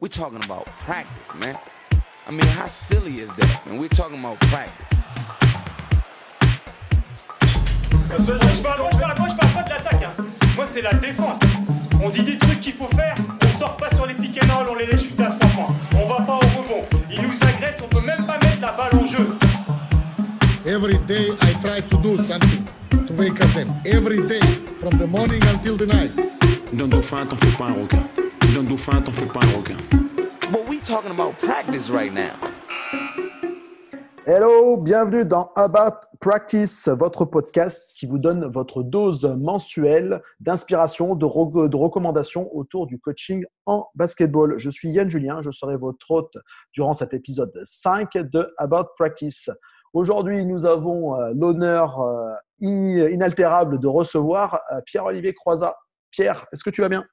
We're talking about practice, man. I mean, how silly is that, man? We're talking about practice. Je parle, moi, je parle, moi, je parle pas de l'attaque. hein. Moi, c'est la défense. On dit des trucs qu'il faut faire. On sort pas sur les and roll, on les laisse chuter à trois points. On va pas au rebond. Ils nous agressent, on peut même pas mettre la balle en jeu. Every day I try to do something to wake up them. Every day, from the morning until the night. Dauphin, t'en fais pas un requin. D'un dauphin, t'en fais pas un requin. But we talking about practice right now. Hello, bienvenue dans About Practice, votre podcast qui vous donne votre dose mensuelle d'inspiration, de, re- de recommandations autour du coaching en basketball. Je suis Yann Julien, je serai votre hôte durant cet épisode 5 de About Practice. Aujourd'hui, nous avons euh, l'honneur euh, in- inaltérable de recevoir euh, Pierre-Olivier Croizat. Pierre, est-ce que tu vas bien?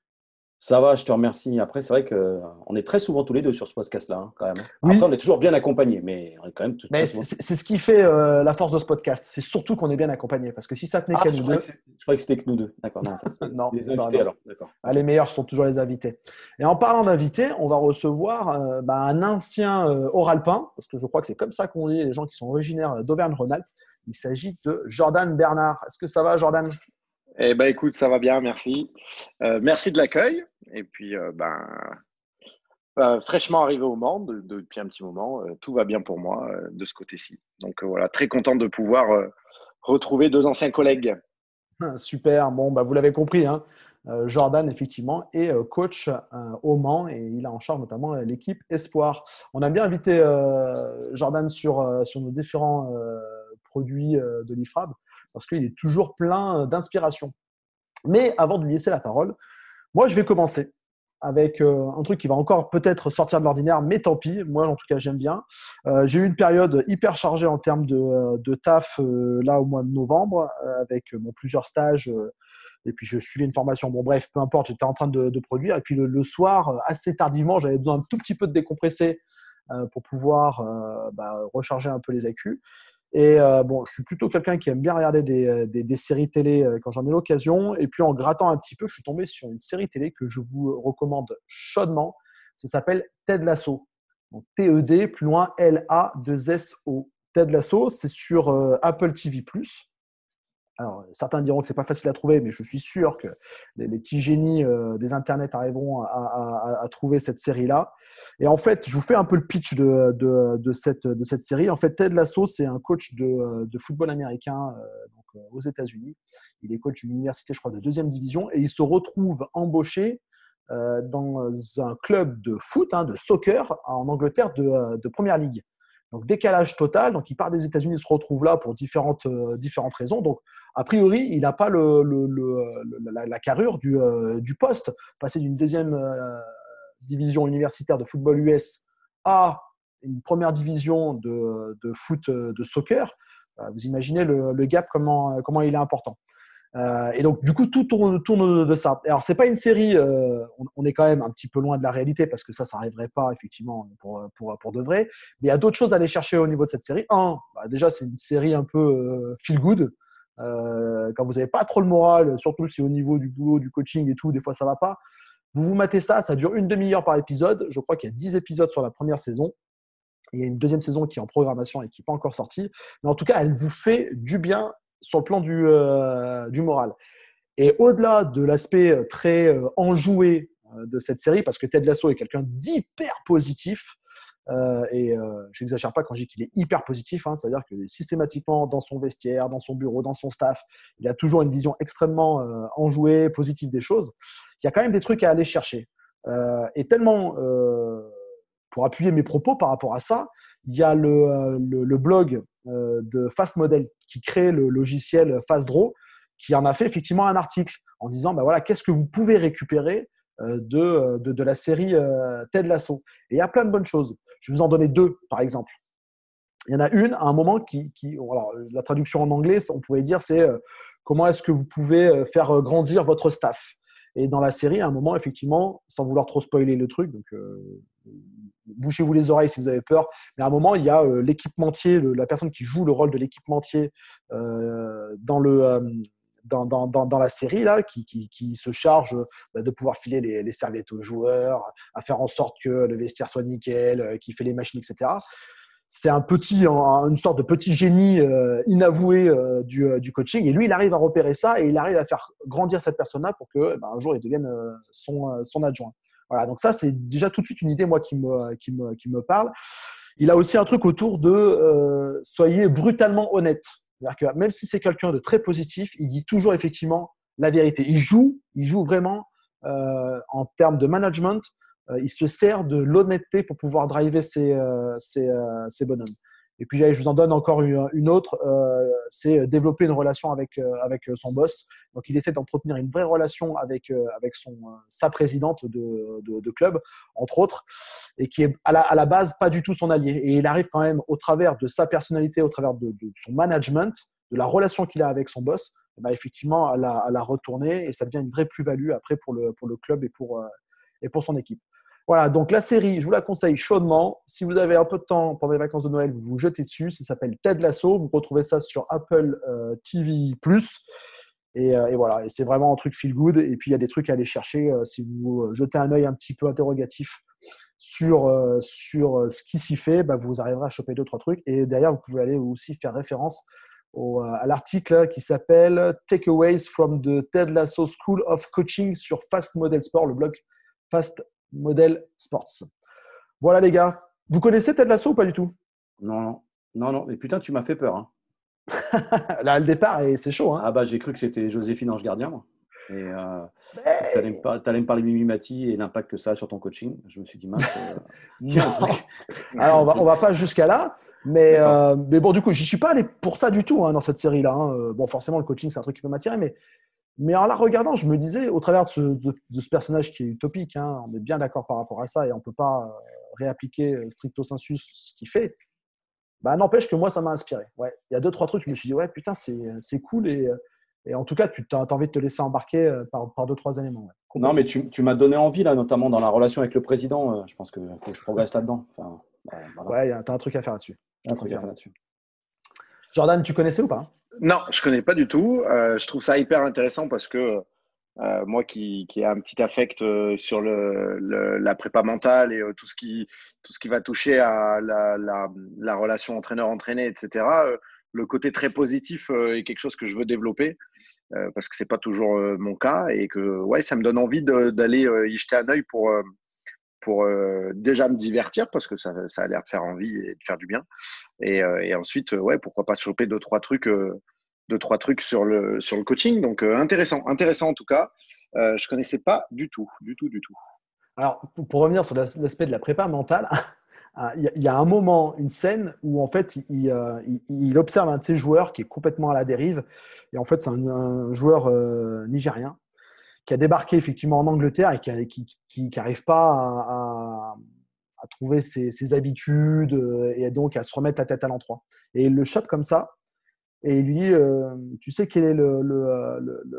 Ça va, je te remercie. Après, c'est vrai qu'on est très souvent tous les deux sur ce podcast-là, hein, quand même. Oui. Après, on est toujours bien accompagnés, mais on est quand même tout Mais c'est ce qui fait euh, la force de ce podcast. C'est surtout qu'on est bien accompagné. Parce que si ça tenait Ah, qu'à nous deux, je croyais que c'était que nous deux. D'accord. Non, Non, les invités alors. D'accord. Ah, les meilleurs sont toujours les invités. Et en parlant d'invités, on va recevoir euh, bah, un ancien euh, oralpin, parce que je crois que c'est comme ça qu'on dit les gens qui sont originaires d'Auvergne-Rhône-Alpes. Il s'agit de Jordan Bernard. Est-ce que ça va, Jordan? Eh ben écoute, ça va bien, merci. Euh, merci de l'accueil. Et puis, euh, ben, euh, fraîchement arrivé au Mans de- de- depuis un petit moment, tout va bien pour moi de ce côté-ci. Donc voilà, très content de pouvoir retrouver deux anciens collègues. Super. Bon, bah, vous l'avez compris, hein. Jordan, effectivement, est coach au Mans et il a en charge notamment l'équipe Espoir. On a bien invité Jordan sur, sur nos différents produits de l'IFRAB parce qu'il est toujours plein euh, d'inspiration. Mais avant de lui laisser la parole, moi, je vais commencer avec euh, un truc qui va encore peut-être sortir de l'ordinaire, mais tant pis. Moi, en tout cas, j'aime bien. Euh, J'ai eu une période hyper chargée en termes de, de taf là au mois de novembre, avec plusieurs stages. et puis, je suivais une formation. Bon, bref, peu importe, j'étais en train de, de produire. Et puis, le, soir, assez tardivement, j'avais besoin un tout petit peu de décompresser pour pouvoir bah, recharger un peu les accus. Et euh, bon, je suis plutôt quelqu'un qui aime bien regarder des, euh, séries télé euh, quand j'en ai l'occasion. Et puis en grattant un petit peu, je suis tombé sur une série télé que je vous recommande chaudement. Ça s'appelle Ted Lasso. Donc, T-E-D, plus loin L-A-2-S-O. Ted Lasso, c'est sur Apple TV+. Alors, certains diront que c'est pas facile à trouver, mais je suis sûr que les, petits génies euh, des internets arriveront à, trouver cette série-là. Et en fait, je vous fais un peu le pitch de, cette, série. En fait, Ted Lasso, c'est un coach de, football américain euh, euh, aux États-Unis. Il est coach d'une université, je crois, de deuxième division, et il se retrouve embauché dans un club de foot, hein, de soccer en Angleterre de, première ligue. Donc décalage total. Donc il part des États-Unis, il se retrouve là pour différentes, différentes raisons. Donc a priori, il n'a pas la, la carrure du, euh, du poste. Passer d'une deuxième euh, division universitaire de football US à une première division de, foot euh, de soccer, vous imaginez le, gap, comment, il est important. Et donc, du coup, tout tourne, de ça. Alors, c'est pas une série, on, est quand même un petit peu loin de la réalité parce que ça, ça n'arriverait pas effectivement pour, de vrai. Mais il y a d'autres choses à aller chercher au niveau de cette série. Un, bah, déjà, c'est une série un peu feel good. Euh, quand vous n'avez pas trop le moral, surtout si au niveau du boulot, du coaching et tout, des fois ça va pas, vous vous matez ça, ça dure une demi-heure par épisode. Je crois qu'il y a 10 épisodes sur la première saison. Il y a une deuxième saison qui est en programmation et qui n'est pas encore sortie. Mais en tout cas, elle vous fait du bien sur le plan du, euh, du moral. Et au-delà de l'aspect très euh, enjoué euh, de cette série, parce que Ted Lasso est quelqu'un d'hyper positif, et euh, je n'exagère pas quand je dis qu'il est hyper positif, hein, c'est-à-dire que systématiquement dans son vestiaire, dans son bureau, dans son staff, il a toujours une vision extrêmement euh, enjouée, positive des choses. Il y a quand même des trucs à aller chercher. Euh, et tellement, euh, pour appuyer mes propos par rapport à ça, il y a le, euh, blog euh, de Fast Model qui crée le logiciel FastDraw, qui en a fait effectivement un article en disant ben voilà, qu'est-ce que vous pouvez récupérer euh, de, de, de, la série euh, Ted Lasso. Et il y a plein de bonnes choses. Je vais vous en donner deux, par exemple. Il y en a une, à un moment, qui, qui alors, la traduction en anglais, on pourrait dire, c'est euh, comment est-ce que vous pouvez euh, faire grandir votre staff? Et dans la série, à un moment, effectivement, sans vouloir trop spoiler le truc, donc euh, bouchez-vous les oreilles si vous avez peur, mais à un moment, il y a euh, l'équipementier, la personne qui joue le rôle de l'équipementier euh, dans le dans, la série là, qui, se charge bah, de pouvoir filer les, serviettes aux joueurs, à faire en sorte que le vestiaire soit nickel, euh, qui fait les machines, etc. C'est un petit, une sorte de petit génie euh, inavoué euh, du, coaching. Et lui, il arrive à repérer ça et il arrive à faire grandir cette personne-là pour que bah, un jour il devienne son, son adjoint. Voilà, donc ça, c'est déjà tout de suite une idée, moi, qui me, qui me, qui me parle. Il a aussi un truc autour de soyez brutalement honnête. Que même si c'est quelqu'un de très positif, il dit toujours effectivement la vérité. Il joue, il joue vraiment euh, en termes de management. Euh, il se sert de l'honnêteté pour pouvoir driver ses, euh, ses, ses bonhommes. Et puis, je vous en donne encore une autre, euh, c'est développer une relation avec, euh, avec son boss. Donc, il essaie d'entretenir une vraie relation avec, euh, avec son, sa présidente de, de, club, entre autres, et qui est à la, à la, base pas du tout son allié. Et il arrive quand même, au travers de sa personnalité, au travers de, son management, de la relation qu'il a avec son boss, bah, effectivement, à la, à la retourner, et ça devient une vraie plus-value après pour le, pour le club et pour, et pour son équipe. Voilà, donc la série, je vous la conseille chaudement. Si vous avez un peu de temps pendant les vacances de Noël, vous vous jetez dessus. Ça s'appelle Ted Lasso. Vous retrouvez ça sur Apple euh, TV+. Et, euh, et, voilà, et c'est vraiment un truc feel good. Et puis il y a des trucs à aller chercher euh, si vous jetez un œil un petit peu interrogatif sur, sur ce qui s'y fait, bah, vous arriverez à choper deux trois trucs. Et derrière, vous pouvez aller aussi faire référence à l'article qui s'appelle Takeaways from the Ted Lasso School of Coaching sur Fast Model Sport, le blog Fast modèle sports. Voilà les gars. Vous connaissez Ted Lasso ou pas du tout? Non, non, non, non. Mais putain, tu m'as fait peur. Hein. Là, le départ, c'est chaud. Hein. Ah bah j'ai cru que c'était Joséphine Ange Gardien, moi. Et euh, tu allais, me parler de Mimimati et l'impact que ça a sur ton coaching. Je me suis dit, mince. Euh, Alors, on va, on va pas jusqu'à là. Mais, euh, mais bon, du coup, j'y suis pas allé pour ça du tout hein, dans cette série-là. Hein. Bon, forcément, le coaching, c'est un truc qui peut m'attirer, mais mais en la regardant, je me disais, au travers de ce, de, ce personnage qui est utopique, hein, on est bien d'accord par rapport à ça et on ne peut pas euh, réappliquer euh, stricto sensu ce qu'il fait. Bah, n'empêche que moi, ça m'a inspiré. Ouais. Il y a deux, trois trucs, je me suis dit, ouais, putain, c'est cool. Et, et, en tout cas, tu as, envie de te laisser embarquer euh, par, par deux, trois éléments. Non, mais tu, tu m'as donné envie, là, notamment dans la relation avec le président. Je pense qu'il faut que je progresse là-dedans. Enfin, Ouais, tu as un truc à faire là-dessus. Un truc à faire là-dessus. Jordan, tu connaissais ou pas? Non, je connais pas du tout. Euh, je trouve ça hyper intéressant parce que euh, moi qui, qui ai un petit affect euh, sur le, la prépa mentale et tout, ce qui, tout ce qui va toucher à la, la, la relation entraîneur-entraîné, etc., le côté très positif est quelque chose que je veux développer parce que c'est pas toujours mon cas et que ouais, ça me donne envie d'aller y jeter un œil pour pour euh, déjà me divertir parce que ça, a l'air de faire envie et de faire du bien. Et, euh, ensuite, euh, ouais, pourquoi pas choper deux trois trucs, deux trois trucs sur le sur le coaching. Donc intéressant, intéressant en tout cas. je connaissais pas du tout, du tout, du tout. Alors pour, revenir sur l'aspect de la prépa mentale. Il y, a un moment, une scène où en fait il, il, observe un de ses joueurs qui est complètement à la dérive. Et en fait, c'est un, un, joueur nigérien qui a débarqué effectivement en Angleterre et qui n'arrive pas à, trouver ses, habitudes euh, et donc à se remettre la tête à l'endroit. Et il le chope comme ça et il lui dit euh, Tu sais quel est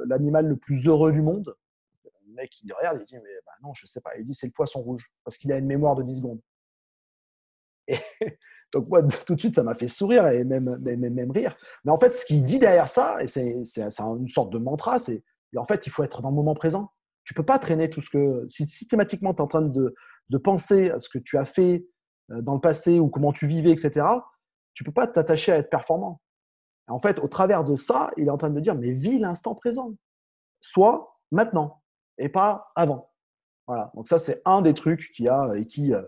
l'animal le, plus heureux du monde? Le mec, il regarde, il dit Mais bah non, je ne sais pas. Il dit C'est le poisson rouge parce qu'il a une mémoire de 10 secondes. Et donc, moi, tout de suite, ça m'a fait sourire et même, même, même, rire. Mais en fait, ce qu'il dit derrière ça, et c'est une sorte de mantra, c'est et en fait, il faut être dans le moment présent. Tu peux pas traîner tout ce que. Si systématiquement tu es en train de, penser à ce que tu as fait euh, dans le passé ou comment tu vivais, etc., tu peux pas t'attacher à être performant. En fait, au travers de ça, il est en train de dire mais vis l'instant présent. Soit maintenant et pas avant. Voilà. Donc, ça, c'est un des trucs qu'il y a et qui. Euh,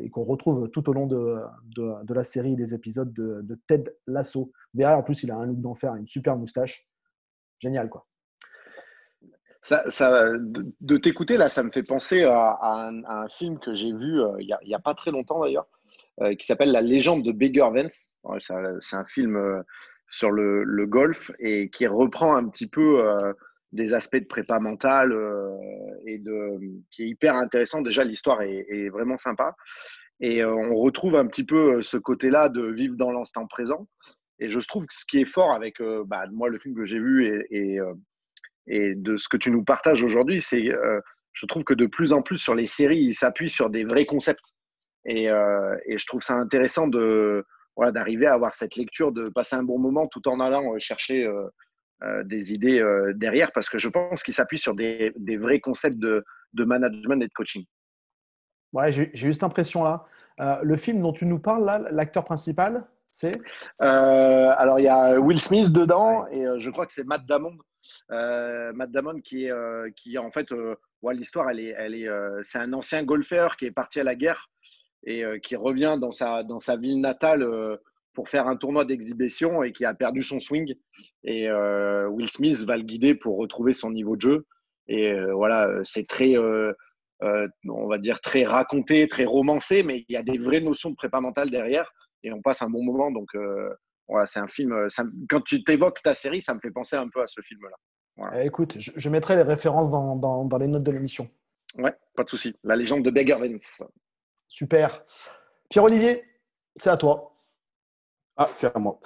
et qu'on retrouve tout au long de, de, la série des épisodes de, de Ted Lasso. Derrière, en plus, il a un look d'enfer, une super moustache. Génial, quoi. Ça, ça, de, t'écouter, là, ça me fait penser à, un, film que j'ai vu euh, il n'y a, pas très longtemps d'ailleurs, euh, qui s'appelle La légende de Beggar Vance. c'est un film euh, sur le, golf et qui reprend un petit peu des aspects de prépa mentale et de, qui est hyper intéressant. Déjà, l'histoire est, est, vraiment sympa. Et on retrouve un petit peu ce côté-là de vivre dans l'instant présent. Et je trouve que ce qui est fort avec bah, moi, le film que j'ai vu et, et et de ce que tu nous partages aujourd'hui, c'est, euh, je trouve que de plus en plus sur les séries, ils s'appuient sur des vrais concepts. Et, euh, et je trouve ça intéressant de, voilà, d'arriver à avoir cette lecture, de passer un bon moment tout en allant euh, chercher des idées derrière parce que je pense qu'il s'appuie sur des, vrais concepts de, management et de coaching. Ouais, j'ai juste l'impression là. le film dont tu nous parles là, l'acteur principal, c'est? Alors il y a Will Smith dedans et je crois que c'est Matt Damon. Matt Damon qui est qui en fait l'histoire elle est elle est c'est un ancien golfeur qui est parti à la guerre et qui revient dans sa dans sa ville natale pour faire un tournoi d'exhibition et qui a perdu son swing. Et euh, Will Smith va le guider pour retrouver son niveau de jeu. Et euh, voilà, c'est très, euh, on va dire, très raconté, très romancé, mais il y a des vraies notions de prépa mentale derrière. Et on passe un bon moment. Donc voilà, c'est un film. quand tu t'évoques ta série, ça me fait penser un peu à ce film-là. Eh, écoute, je, mettrai les références dans, dans, dans les notes de l'émission. Ouais, pas de souci. La légende de Beggar Vance. Super. Pierre-Olivier, c'est à toi. Ah, c'est à moi.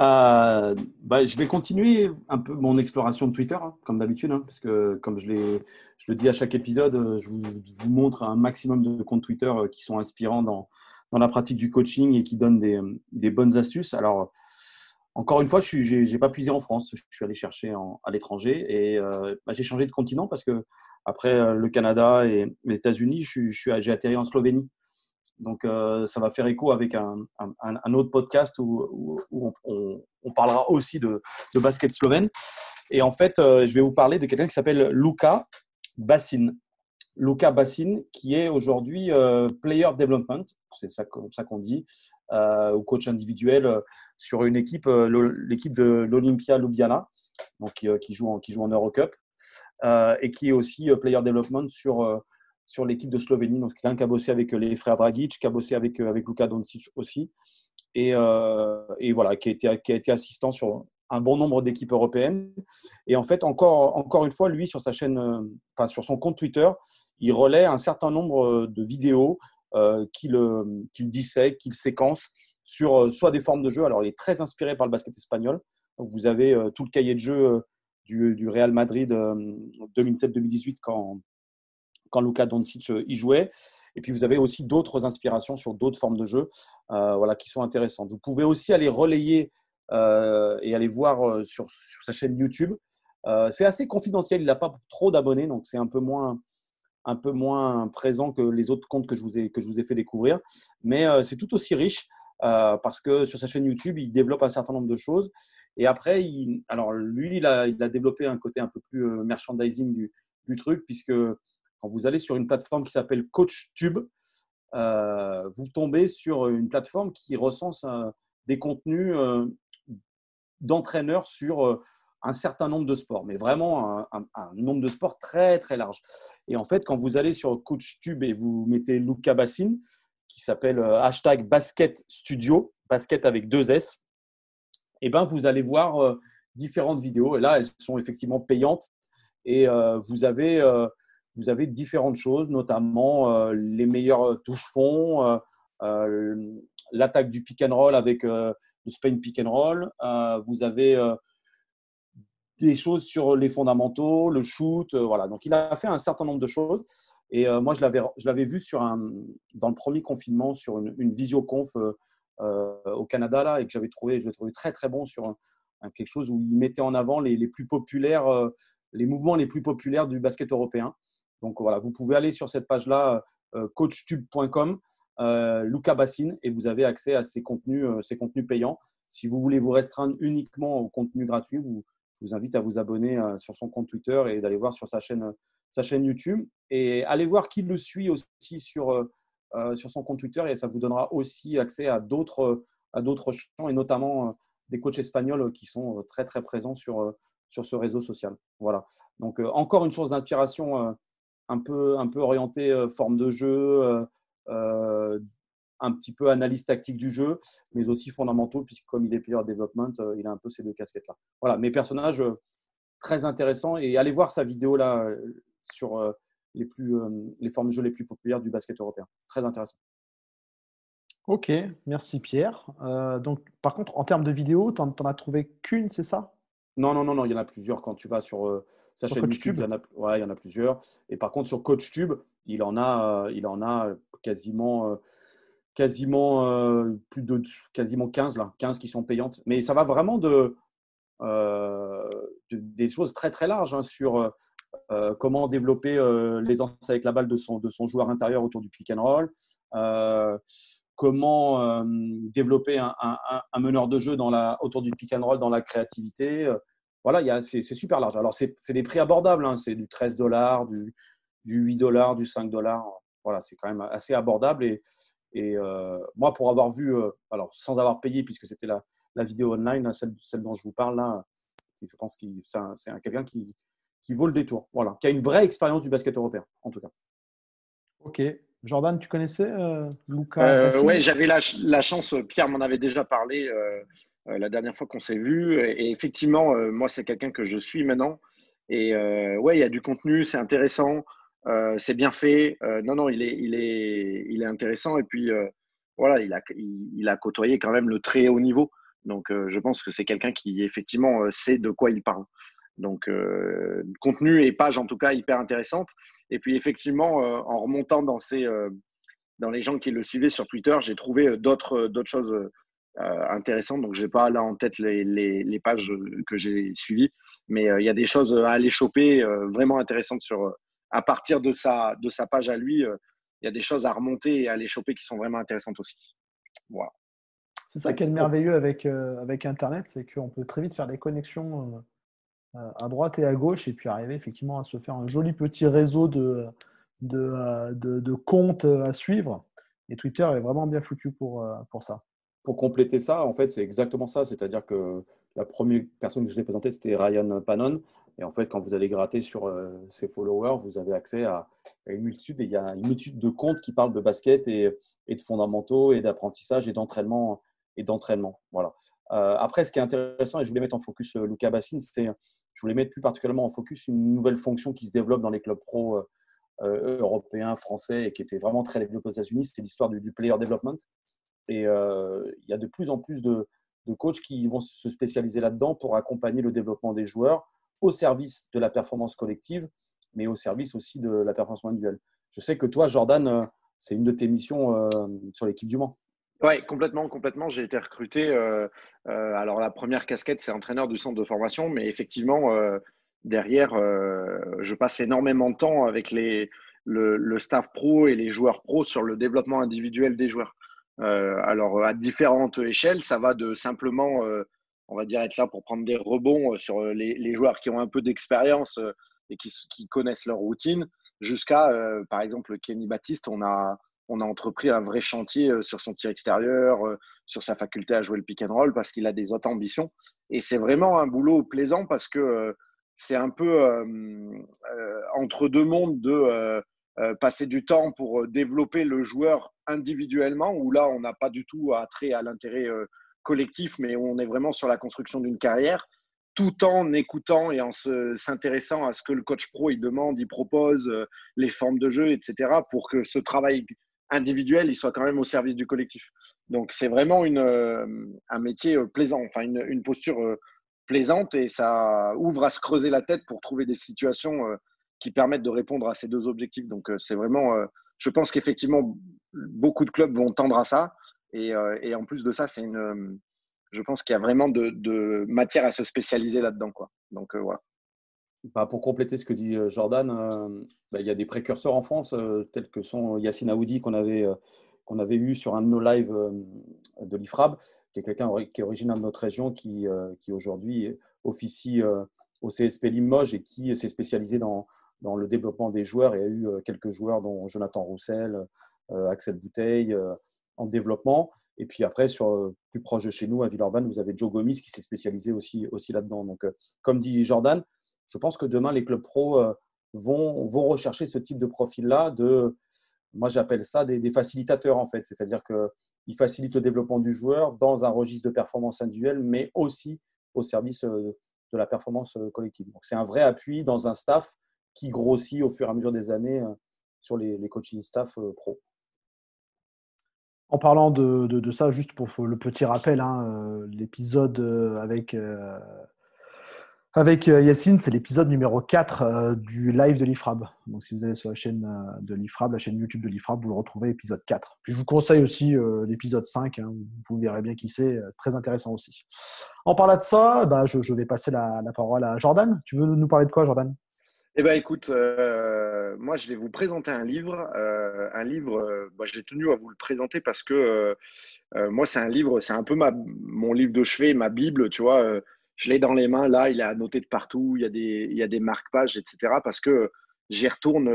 Euh, bah, je vais continuer un peu mon exploration de Twitter, hein, comme d'habitude, hein, parce que comme je, je, le dis à chaque épisode, euh, je vous, montre un maximum de comptes Twitter euh, qui sont inspirants dans, dans la pratique du coaching et qui donnent des, bonnes astuces. Alors, encore une fois, je n'ai pas puisé en France, je suis allé chercher à l'étranger et bah, j'ai changé de continent parce que après le Canada et les États-Unis, j'ai atterri en Slovénie. Donc, euh, ça va faire écho avec un, autre podcast où, on, parlera aussi de, basket slovène. Et en fait, euh, je vais vous parler de quelqu'un qui s'appelle Luka Bassin. Luka Bassin, qui est aujourd'hui euh, Player Development, c'est ça, ça qu'on dit, ou coach individuel sur une équipe, l'équipe de l'Olympia Ljubljana, donc, qui, joue en, Eurocup, et qui est aussi Player Development sur sur l'équipe de Slovénie. Donc, quelqu'un qui a bossé avec euh, les frères Dragic, qui a bossé avec, euh, avec Luka Doncic aussi. Et, euh, et, voilà, qui a, été, qui a été assistant sur un bon nombre d'équipes européennes. Et en fait, encore, encore une fois, lui, sur sa chaîne, enfin, sur son compte Twitter, il relaie un certain nombre de vidéos euh, qu'il qu dissèque, qu'il séquence sur soit des formes de jeu. Alors, il est très inspiré par le basket espagnol. Vous avez tout le cahier de jeu du, du Real Madrid 2007-2018 quand, quand Luka Doncic euh, y jouait. Et puis vous avez aussi d'autres inspirations sur d'autres formes de jeu euh, voilà, qui sont intéressantes. Vous pouvez aussi aller relayer euh, et aller voir sur, sa chaîne YouTube. c'est assez confidentiel, il n'a pas trop d'abonnés, donc c'est un peu moins un peu moins présent que les autres comptes que je vous ai, que je vous ai fait découvrir. Mais c'est tout aussi riche parce que sur sa chaîne YouTube, il développe un certain nombre de choses. Et après, alors lui, il a, développé un côté un peu plus merchandising du, du truc, puisque quand vous allez sur une plateforme qui s'appelle CoachTube, euh, vous tombez sur une plateforme qui recense euh, des contenus euh, d'entraîneurs sur un certain nombre de sports, mais vraiment un, nombre de sports très très large. Et en fait, quand vous allez sur CoachTube et vous mettez Luca Bassin, qui s'appelle hashtag Basket Studio, basket avec deux S, et eh ben vous allez voir différentes vidéos. Et là, elles sont effectivement payantes. Et vous avez vous avez différentes choses, notamment euh, les meilleures touches-fonds, euh, euh, l'attaque du pick and roll avec le Spain pick and roll. vous avez des choses sur les fondamentaux, le shoot, voilà. Donc il a fait un certain nombre de choses. Et moi, je l'avais, vu sur un, dans le premier confinement sur une, visioconf au Canada là, et que j'avais trouvé, trouvé très très bon sur quelque chose où il mettait en avant les, les plus populaires, les mouvements les plus populaires du basket européen. Donc voilà, vous pouvez aller sur cette page-là, euh, coachtube.com, euh, Luca Bassin, et vous avez accès à ces contenus, euh, contenus payants. Si vous voulez vous restreindre uniquement au contenu gratuit, vous, je vous invite à vous abonner sur son compte Twitter et d'aller voir sur sa chaîne, sa chaîne YouTube. Et allez voir qui le suit aussi sur, sur son compte Twitter et ça vous donnera aussi accès à d'autres, à d'autres champs et notamment des coachs espagnols qui sont très très présents sur, sur ce réseau social. Voilà. Donc encore une source d'inspiration un peu, un peu orienté euh, forme de jeu, euh, euh, un petit peu analyse tactique du jeu, mais aussi fondamentaux, puisque comme il est player development, il a un peu ces deux casquettes-là. Voilà, mes personnages très intéressants. Et allez voir sa vidéo là sur les, plus, les formes de jeu les plus populaires du basket européen. Très intéressant. Ok, merci Pierre. donc, par contre, en termes de vidéos, tu n'en as trouvé qu'une, c'est ça? Non, non, non, non, il y en a plusieurs. Quand tu vas sur sa chaîne YouTube, il y, en a, ouais, il y en a plusieurs. Et par contre, sur CoachTube, il en a, euh, il en a quasiment, euh, quasiment euh, plus de quasiment 15 là, 15 qui sont payantes. Mais ça va vraiment de des choses très très larges hein, sur comment développer l'aisance avec la balle de son, de son joueur intérieur autour du pick and roll, comment développer un, un, meneur de jeu dans la, autour du pick and roll dans la créativité. Voilà, c'est super large. Alors, c'est des prix abordables, hein, c'est du 13 dollars, du, du 8 dollars, du 5 dollars. Voilà, c'est quand même assez abordable. Et, et moi, pour avoir vu, alors sans avoir payé, puisque c'était la, la, vidéo online, hein, celle, celle, dont je vous parle là, je pense que c'est quelqu'un qui, qui vaut le détour. Voilà, qui a une vraie expérience du basket européen, en tout cas. Ok. Jordan, tu connaissais euh, euh Oui, j'avais la, la, chance, Pierre m'en avait déjà parlé euh, euh, la dernière fois qu'on s'est vu. Et, effectivement, moi, c'est quelqu'un que je suis maintenant. Et ouais, il y a du contenu, c'est intéressant, c'est bien fait. non, non, il est, il, est, il est intéressant. Et puis, voilà, il a, il, a côtoyé quand même le très haut niveau. Donc, je pense que c'est quelqu'un qui, effectivement, sait de quoi il parle. Donc, euh, contenu et page en tout cas hyper intéressante. Et puis, effectivement, euh, en remontant dans, ces, euh, dans les gens qui le suivaient sur Twitter, j'ai trouvé d'autres choses intéressantes. Donc, je n'ai pas là en tête les, les, pages que j'ai suivies, mais il y a des choses à aller choper vraiment intéressantes sur, à partir de sa, de sa page à lui. Il y a des choses à remonter et à aller choper qui sont vraiment intéressantes aussi. Voilà. C'est ça qui est merveilleux avec, avec Internet, c'est qu'on peut très vite faire des connexions euh, à droite et à gauche, et puis arriver effectivement à se faire un joli petit réseau de, de, euh, de, comptes à suivre. Et Twitter est vraiment bien foutu pour, euh, pour ça. Pour compléter ça, en fait, c'est exactement ça. C'est-à-dire que la première personne que je vous ai présentée, c'était Ryan Panon. Et en fait, quand vous allez gratter sur ses followers, vous avez accès à, une multitude. Il y a une multitude de comptes qui parlent de basket et, de fondamentaux et d'apprentissage et d'entraînement. Et d'entraînement. Voilà. après, ce qui est intéressant, et je voulais mettre en focus Luca Bassine, c'est je voulais mettre plus particulièrement en focus une nouvelle fonction qui se développe dans les clubs pro euh, euh, européens, français et qui était vraiment très développée aux États-Unis. C'était l'histoire du, player development. Et euh, il y a de plus en plus de, coachs qui vont se spécialiser là-dedans pour accompagner le développement des joueurs au service de la performance collective, mais au service aussi de la performance individuelle. Je sais que toi, Jordan, c'est une de tes missions sur l'équipe du Mans. Oui, complètement, complètement. J'ai été recruté. Euh, euh, alors, la première casquette, c'est entraîneur du centre de formation, mais effectivement, euh, derrière, je passe énormément de temps avec les, le, staff pro et les joueurs pro sur le développement individuel des joueurs. Alors, à différentes échelles, ça va de simplement, on va dire, être là pour prendre des rebonds sur les, joueurs qui ont un peu d'expérience et qui, connaissent leur routine, jusqu'à, par exemple, Kenny Baptiste, on a on a entrepris un vrai chantier euh, sur son tir extérieur, euh, sur sa faculté à jouer le pick and roll parce qu'il a des autres ambitions. Et c'est vraiment un boulot plaisant parce que euh, c'est un peu entre deux mondes de passer du temps pour développer le joueur individuellement, où là, on n'a pas du tout attrait à l'intérêt collectif, mais on est vraiment sur la construction d'une carrière, tout en écoutant et en s'intéressant à ce que le coach pro il demande, il propose, les formes de jeu, etc., pour que ce travail individuel, il soit quand même au service du collectif. Donc c'est vraiment une, euh, un métier euh, plaisant, enfin une, une, posture euh, plaisante et ça ouvre à se creuser la tête pour trouver des situations qui permettent de répondre à ces deux objectifs. Donc c'est vraiment, je pense qu'effectivement beaucoup de clubs vont tendre à ça et, et en plus de ça, c'est une, je pense qu'il y a vraiment de, matière à se spécialiser là-dedans quoi. Donc voilà. Bah, pour compléter ce que dit Jordan, bah, il y a des précurseurs en France, tels que sont Yacine Aoudi, qu'on avait, qu'on avait eu sur un de nos lives de l'IFRAB, qui est quelqu'un qui est originaire de notre région, qui, qui aujourd'hui officie au CSP Limoges et qui s'est spécialisé dans, dans le développement des joueurs et a eu quelques joueurs, dont Jonathan Roussel, Axel Bouteille, en développement. Et puis après, sur, plus proche de chez nous, à Villeurbanne, vous avez Joe Gomis qui s'est spécialisé aussi, aussi là-dedans. Donc, comme dit Jordan, je pense que demain, les clubs pro euh, vont, vont rechercher ce type de profil-là. De, moi, j'appelle ça des, facilitateurs, en fait. C'est-à-dire qu'ils facilitent le développement du joueur dans un registre de performance individuelle, mais aussi au service euh, de la performance euh, collective. Donc, c'est un vrai appui dans un staff qui grossit au fur et à mesure des années sur les, les coaching staff pro. En parlant de, ça, juste pour le petit rappel, hein, l'épisode avec avec euh, Yacine, c'est l'épisode numéro 4 euh, du live de l'IFRAB. Donc, si vous allez sur la chaîne euh, de l'IFRAB, la chaîne YouTube de l'IFRAB, vous le retrouvez, épisode 4. Puis, je vous conseille aussi l'épisode 5. hein, vous verrez bien qui c'est. C'est très intéressant aussi. En parlant de ça, bah, je, vais passer la parole à Jordan. Tu veux nous parler de quoi, Jordan? Eh ben, écoute, euh, moi, je vais vous présenter un livre. euh, un livre, euh, bah, j'ai tenu à vous le présenter parce que euh, moi, c'est un livre, c'est un peu mon livre de chevet, ma Bible, tu vois. je l'ai dans les mains, là, il est annoté de partout, il y a des, il y a des marque-pages, etc. Parce que j'y retourne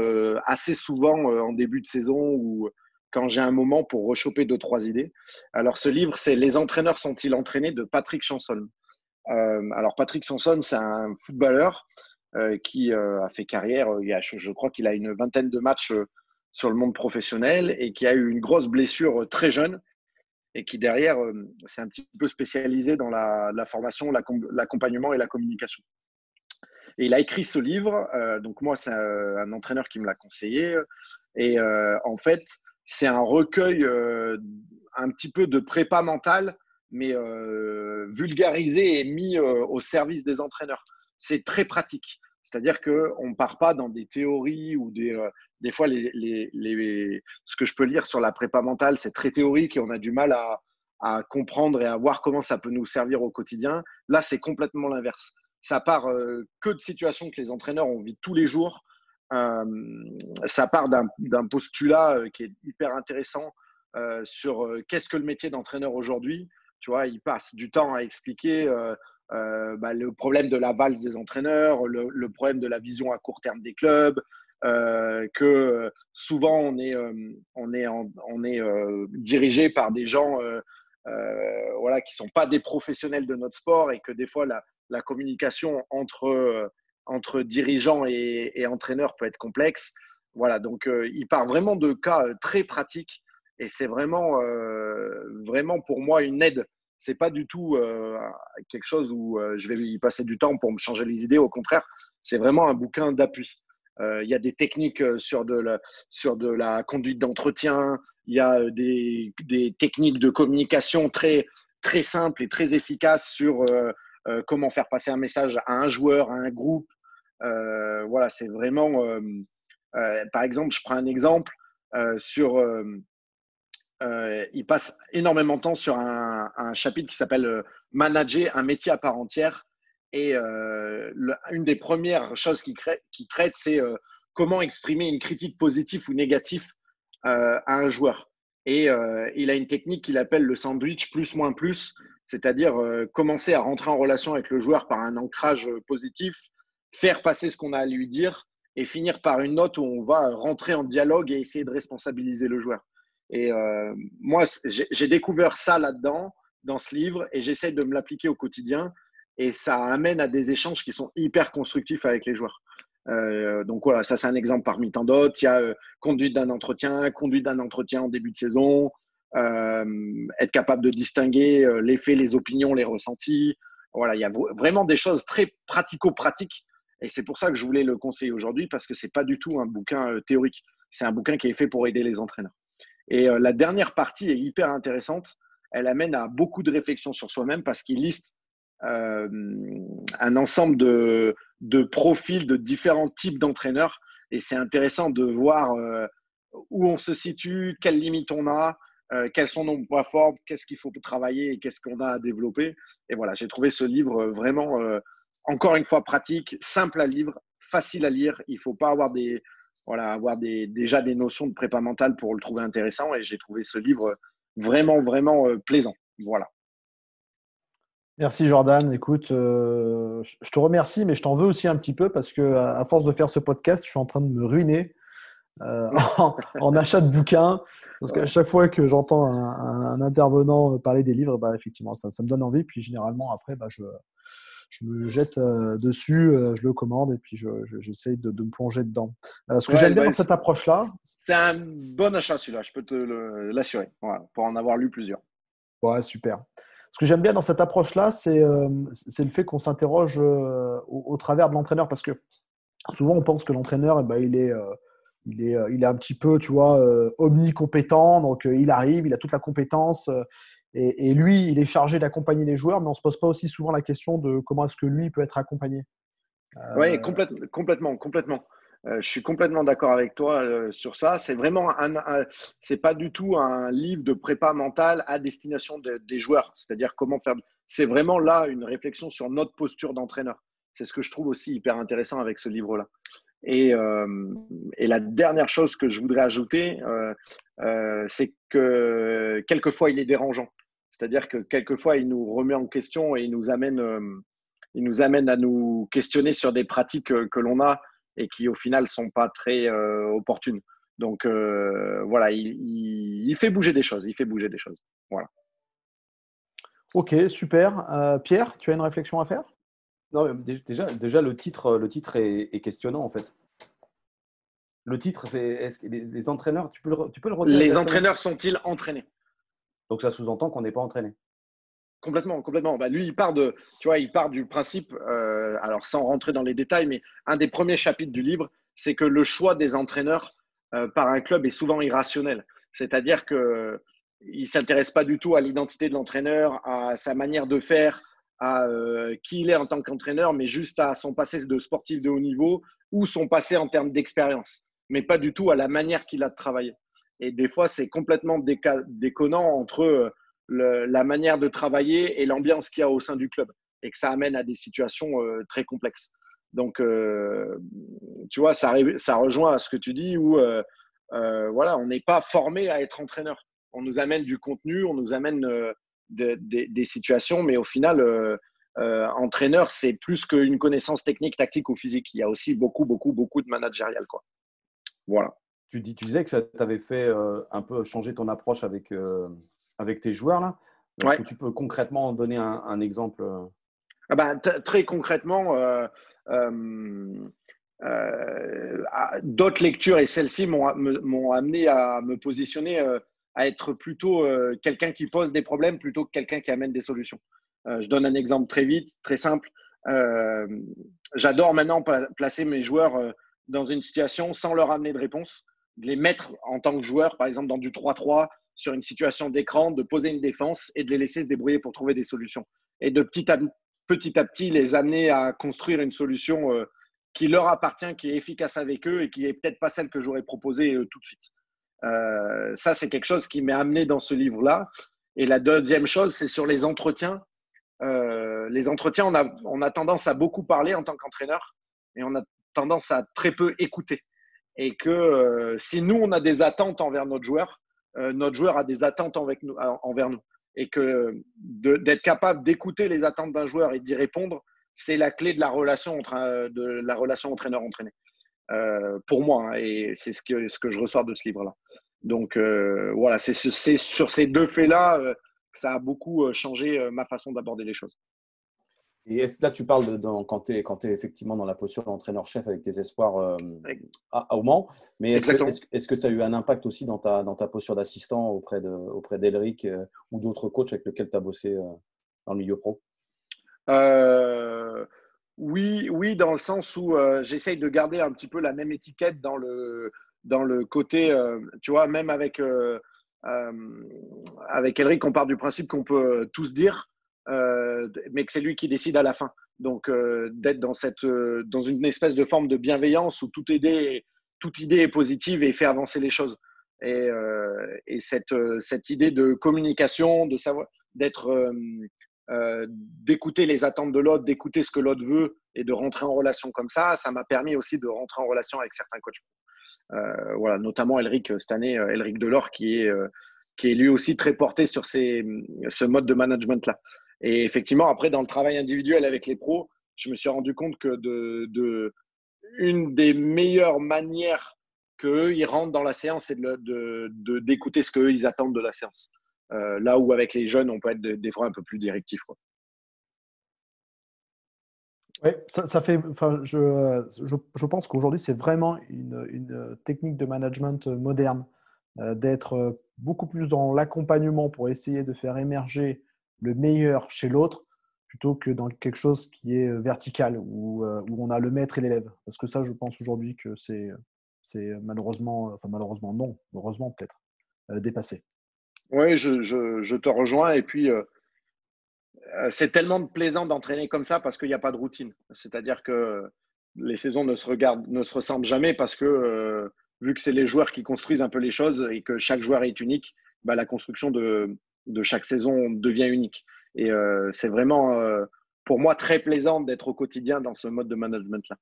assez souvent en début de saison ou quand j'ai un moment pour rechoper deux, trois idées. Alors, ce livre, c'est Les entraîneurs sont-ils entraînés de Patrick Chanson. Alors, Patrick Chanson, c'est un footballeur qui euh, a fait carrière. euh, je, crois qu'il a une vingtaine de matchs euh, sur le monde professionnel et qui a eu une grosse blessure euh, très jeune et qui derrière euh, s'est un petit peu spécialisé dans la, formation, l'accom- l'accompagnement et la communication. Et il a écrit ce livre. euh, donc moi, c'est un, entraîneur qui me l'a conseillé. Et euh, en fait, c'est un recueil euh, un petit peu de prépa mentale, mais euh, vulgarisé et mis euh, au service des entraîneurs. C'est très pratique. C'est-à-dire qu'on ne part pas dans des théories ou des, euh, des fois, les, les, les, ce que je peux lire sur la prépa mentale, c'est très théorique et on a du mal à, à comprendre et à voir comment ça peut nous servir au quotidien. Là, c'est complètement l'inverse. Ça part euh, que de situations que les entraîneurs ont vit tous les jours. Euh, ça part d'un postulat qui est hyper intéressant sur qu'est-ce que le métier d'entraîneur aujourd'hui. Tu vois, il passe du temps à expliquer bah, le problème de la valse des entraîneurs, le, le problème de la vision à court terme des clubs, euh, que souvent on est, euh, on est, on est euh, dirigé par des gens euh, euh, voilà, qui ne sont pas des professionnels de notre sport et que des fois la, la communication entre, euh, entre dirigeants et, et entraîneurs peut être complexe. Voilà, donc euh, il part vraiment de cas euh, très pratiques et c'est vraiment, euh, vraiment pour moi une aide. C'est pas du tout euh, quelque chose où euh, je vais y passer du temps pour me changer les idées. Au contraire, c'est vraiment un bouquin d'appui. Euh, Il y a des techniques sur de la, conduite d'entretien. Il y a des, des techniques de communication très, très simples et très efficaces sur comment faire passer un message à un joueur, à un groupe. Voilà, c'est vraiment. par exemple, je prends un exemple sur. Euh, il passe énormément de temps sur un, chapitre qui s'appelle euh, Manager un métier à part entière. Et euh, une des premières choses qu'il traite, c'est comment exprimer une critique positive ou négative à un joueur. Et il a une technique qu'il appelle le sandwich plus moins plus, c'est-à-dire commencer à rentrer en relation avec le joueur par un ancrage positif, faire passer ce qu'on a à lui dire et finir par une note où on va rentrer en dialogue et essayer de responsabiliser le joueur. Et euh, moi, j'ai découvert ça là-dedans, dans ce livre, et j'essaie de me l'appliquer au quotidien. Et ça amène à des échanges qui sont hyper constructifs avec les joueurs. Euh, donc voilà, ça c'est un exemple parmi tant d'autres. Il y a euh, conduite d'un entretien, conduite d'un entretien en début de saison, être capable de distinguer les faits, les opinions, les ressentis. Voilà, il y a vraiment des choses très pratico-pratiques. Et c'est pour ça que je voulais le conseiller aujourd'hui, parce que c'est pas du tout un bouquin théorique. C'est un bouquin qui est fait pour aider les entraîneurs. Et euh, la dernière partie est hyper intéressante. Elle amène à beaucoup de réflexions sur soi-même parce qu'il liste euh, un ensemble de, de profils de différents types d'entraîneurs. Et c'est intéressant de voir euh, où on se situe, quelles limites on a, quels sont nos points forts, qu'est-ce qu'il faut travailler et qu'est-ce qu'on a à développer. Et voilà, j'ai trouvé ce livre vraiment, encore une fois, pratique, simple à lire, facile à lire. Il ne faut pas avoir des, voilà, avoir déjà des notions de prépa mentale pour le trouver intéressant. Et j'ai trouvé ce livre vraiment, vraiment euh, plaisant. Voilà. Merci Jordan. Écoute, euh, je te remercie, mais je t'en veux aussi un petit peu parce que à force de faire ce podcast, je suis en train de me ruiner euh, en, achat de bouquins. Parce qu'à chaque fois que j'entends un, intervenant parler des livres, bah, effectivement, ça, ça me donne envie. Puis généralement, après, bah, je, je me jette euh, dessus, euh, je le commande et puis je- je- j'essaye de, de me plonger dedans. Euh, ce que Ouais, j'aime bien bah, dans cette approche-là, C'est un bon achat celui-là, je peux te l'assurer, voilà, pour en avoir lu plusieurs. Ouais, super. Ce que j'aime bien dans cette approche-là, c'est euh, le fait qu'on s'interroge euh, au, au travers de l'entraîneur. Parce que souvent, on pense que l'entraîneur, eh ben, il, est, euh, il, est, il est un petit peu, tu vois, omnicompétent. Donc, il arrive, il a toute la compétence. Euh, Et, lui, il est chargé d'accompagner les joueurs, mais on ne se pose pas aussi souvent la question de comment est-ce que lui peut être accompagné. Oui, complètement, complètement. Euh, je suis complètement d'accord avec toi euh, sur ça. C'est vraiment un, c'est pas du tout un livre de prépa mentale à destination des joueurs. C'est-à-dire comment faire. C'est vraiment là une réflexion sur notre posture d'entraîneur. C'est ce que je trouve aussi hyper intéressant avec ce livre-là. Et, euh, et, la dernière chose que je voudrais ajouter, c'est que quelquefois il est dérangeant. C'est-à-dire que quelquefois il nous remet en question et il nous amène, il nous amène à nous questionner sur des pratiques que l'on a et qui au final sont pas très euh, opportunes. Donc euh, voilà, il, fait bouger des choses. Il fait bouger des choses. Voilà. Ok, super. Euh, Pierre, tu as une réflexion à faire? Non, déjà, déjà le titre, le titre est, questionnant en fait. Le titre, c'est est-ce que les, entraîneurs, tu peux le, tu peux le redire Les entraîneurs sont-ils entraînés? Donc ça sous-entend qu'on n'est pas entraîné. Complètement, complètement. Bah, lui, il part de, tu vois, il part du principe, euh, alors sans rentrer dans les détails, mais un des premiers chapitres du livre, c'est que le choix des entraîneurs euh, par un club est souvent irrationnel. C'est-à-dire que il s'intéresse pas du tout à l'identité de l'entraîneur, à sa manière de faire, à euh, qui il est en tant qu'entraîneur, mais juste à son passé de sportif de haut niveau ou son passé en termes d'expérience, mais pas du tout à la manière qu'il a de travailler. Et des fois, c'est complètement déconnant entre la manière de travailler et l'ambiance qu'il y a au sein du club et que ça amène à des situations euh, très complexes. Donc, euh, tu vois, ça, rejoint à ce que tu dis où euh, voilà, on n'est pas formé à être entraîneur. On nous amène du contenu, on nous amène des situations, mais au final, entraîneur, c'est plus qu'une connaissance technique, tactique ou physique. Il y a aussi beaucoup, beaucoup, beaucoup de managérial. Quoi. Voilà. Tu, dis, tu disais que ça t'avait fait un peu changer ton approche avec, avec tes joueurs là Est-ce que tu peux concrètement donner un, exemple euh? ah bah, Très concrètement, euh, euh, d'autres lectures et celle-ci m'ont amené à me positionner à être plutôt quelqu'un qui pose des problèmes plutôt que quelqu'un qui amène des solutions. je donne un exemple très vite, très simple. J'adore maintenant placer mes joueurs dans une situation sans leur amener de réponse, de les mettre en tant que joueur, par exemple dans du 3-3, sur une situation d'écran, de poser une défense et de les laisser se débrouiller pour trouver des solutions. Et de petit à petit, les amener à construire une solution euh, qui leur appartient, qui est efficace avec eux et qui n'est peut-être pas celle que j'aurais proposée euh, tout de suite. Euh, ça, c'est quelque chose qui m'est amené dans ce livre-là. Et la deuxième chose, c'est sur les entretiens. les entretiens, on a, on a tendance à beaucoup parler en tant qu'entraîneur et on a tendance à très peu écouter. Et que si nous, on a des attentes envers notre joueur, euh, notre joueur a des attentes envers nous et que d'être capable d'écouter les attentes d'un joueur et d'y répondre, c'est la clé de la relation entre euh, la relation entraîneur-entraîné. Euh, pour moi, hein, et c'est ce que, ce que je ressors de ce livre-là. Donc voilà, c'est sur ces deux faits-là que ça a beaucoup changé ma façon d'aborder les choses. Et est-ce là, tu parles de, quand tu es, es, effectivement dans la posture d'entraîneur-chef avec tes espoirs euh, à, au Mans, mais est-ce que, ça a eu un impact aussi dans ta, dans ta posture d'assistant auprès d'Elric auprès euh, ou d'autres coachs avec lesquels tu as bossé euh, dans le milieu pro? Oui, oui, dans le sens où j'essaye de garder un petit peu la même étiquette dans le, dans le côté, tu vois, même avec, avec Elric, on part du principe qu'on peut tous dire. Euh, mais que c'est lui qui décide à la fin. Donc, euh, d'être dans, euh, dans une espèce de forme de bienveillance où toute idée, est positive et fait avancer les choses. Et, et cette, cette, idée de communication, de savoir, d'être, d'écouter les attentes de l'autre, d'écouter ce que l'autre veut et de rentrer en relation comme ça, ça m'a permis aussi de rentrer en relation avec certains coachs. voilà, notamment Elric cette année, Elric Delors, qui est, qui est lui aussi très porté sur ces, ce mode de management-là. Et effectivement, après, dans le travail individuel avec les pros, je me suis rendu compte que de, une des meilleures manières qu'eux, ils rentrent dans la séance, c'est d'écouter de, d'écouter ce qu'eux, ils attendent de la séance. Euh, là où avec les jeunes, on peut être des fois un peu plus directif. Oui, ça, fait. Enfin, je, je, pense qu'aujourd'hui, c'est vraiment une, une, technique de management moderne, euh, d'être beaucoup plus dans l'accompagnement pour essayer de faire émerger le meilleur chez l'autre plutôt que dans quelque chose qui est vertical, où, euh, où on a le maître et l'élève. Parce que ça, je pense aujourd'hui que c'est malheureusement, enfin malheureusement non, heureusement peut-être, euh, dépassé. Oui, je, je, te rejoins. Et puis, euh, euh, c'est tellement plaisant d'entraîner comme ça parce qu'il n'y a pas de routine. C'est-à-dire que les saisons ne se regardent, ne se ressemblent jamais parce que, euh, vu que c'est les joueurs qui construisent un peu les choses et que chaque joueur est unique, bah, la construction de, de, chaque saison devient unique. Et euh, c'est vraiment, euh, pour moi, très plaisant d'être au quotidien dans ce mode de management-là.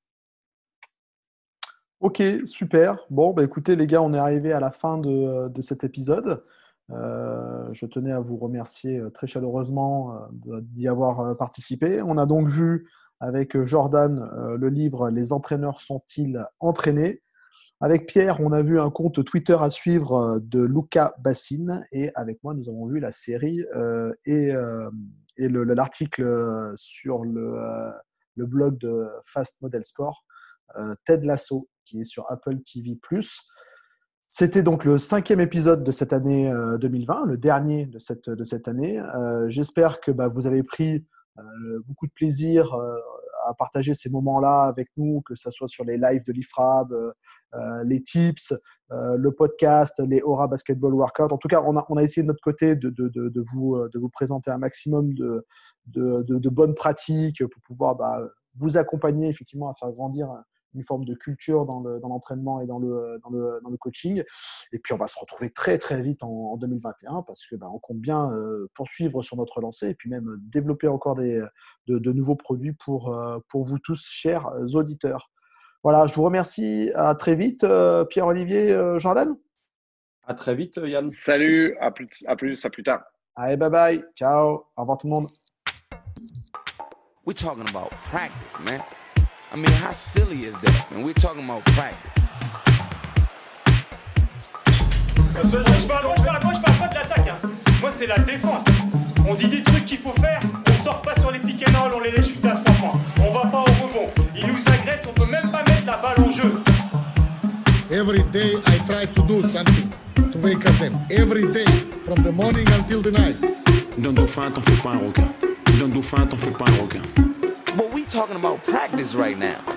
Ok, super. Bon, bah écoutez, les gars, on est arrivé à la fin de, cet épisode. Euh, je tenais à vous remercier très chaleureusement d'y avoir participé. On a donc vu avec Jordan le livre Les entraîneurs sont-ils entraînés? Avec Pierre, on a vu un compte Twitter à suivre de Luca Bassine et avec moi, nous avons vu la série et, et l'article sur le, le, blog de Fast Model Sport, Ted Lasso, qui est sur Apple TV ⁇ c'était donc le cinquième épisode de cette année 2020, euh, le dernier de cette, de cette année. Euh, j'espère que bah, vous avez pris euh, beaucoup de plaisir à partager ces moments-là avec nous, que ce soit sur les lives de l'IFRAB, les tips, le podcast, les Aura Basketball Workout. En tout cas, on a, essayé de notre côté de, de, vous, présenter un maximum de, bonnes pratiques pour pouvoir bah, vous accompagner effectivement à faire grandir une forme de culture dans l'entraînement et dans le, coaching. Et puis, on va se retrouver très, très vite en, 2021 parce que bah, on compte bien euh, poursuivre sur notre lancée et puis même développer encore des, de, nouveaux produits euh, pour vous tous, chers auditeurs. Voilà, je vous remercie. À très vite, euh, Pierre-Olivier Jordan. À très vite, Yann. Salut, à plus, à plus, à plus tard. Allez, bye bye. Ciao. Au revoir tout le monde. We're talking about practice, man. I mean, how silly is that? And we're talking about practice. Moi, je parle, moi, je parle, moi, je parle pas de l'attaque. Hein. Moi, c'est la défense. On dit des trucs qu'il faut faire, on sort pas sur les roll, on les laisse chuter à trois points. On va pas au rebond. Ils nous agressent, on peut même pas mettre la balle en jeu. Every day I try to do something to wake up them. Every day, from the morning until the night. Donne dauphin, t'en fais pas un requin. Donne dauphin, t'en fais pas un requin. But we talking about practice right now.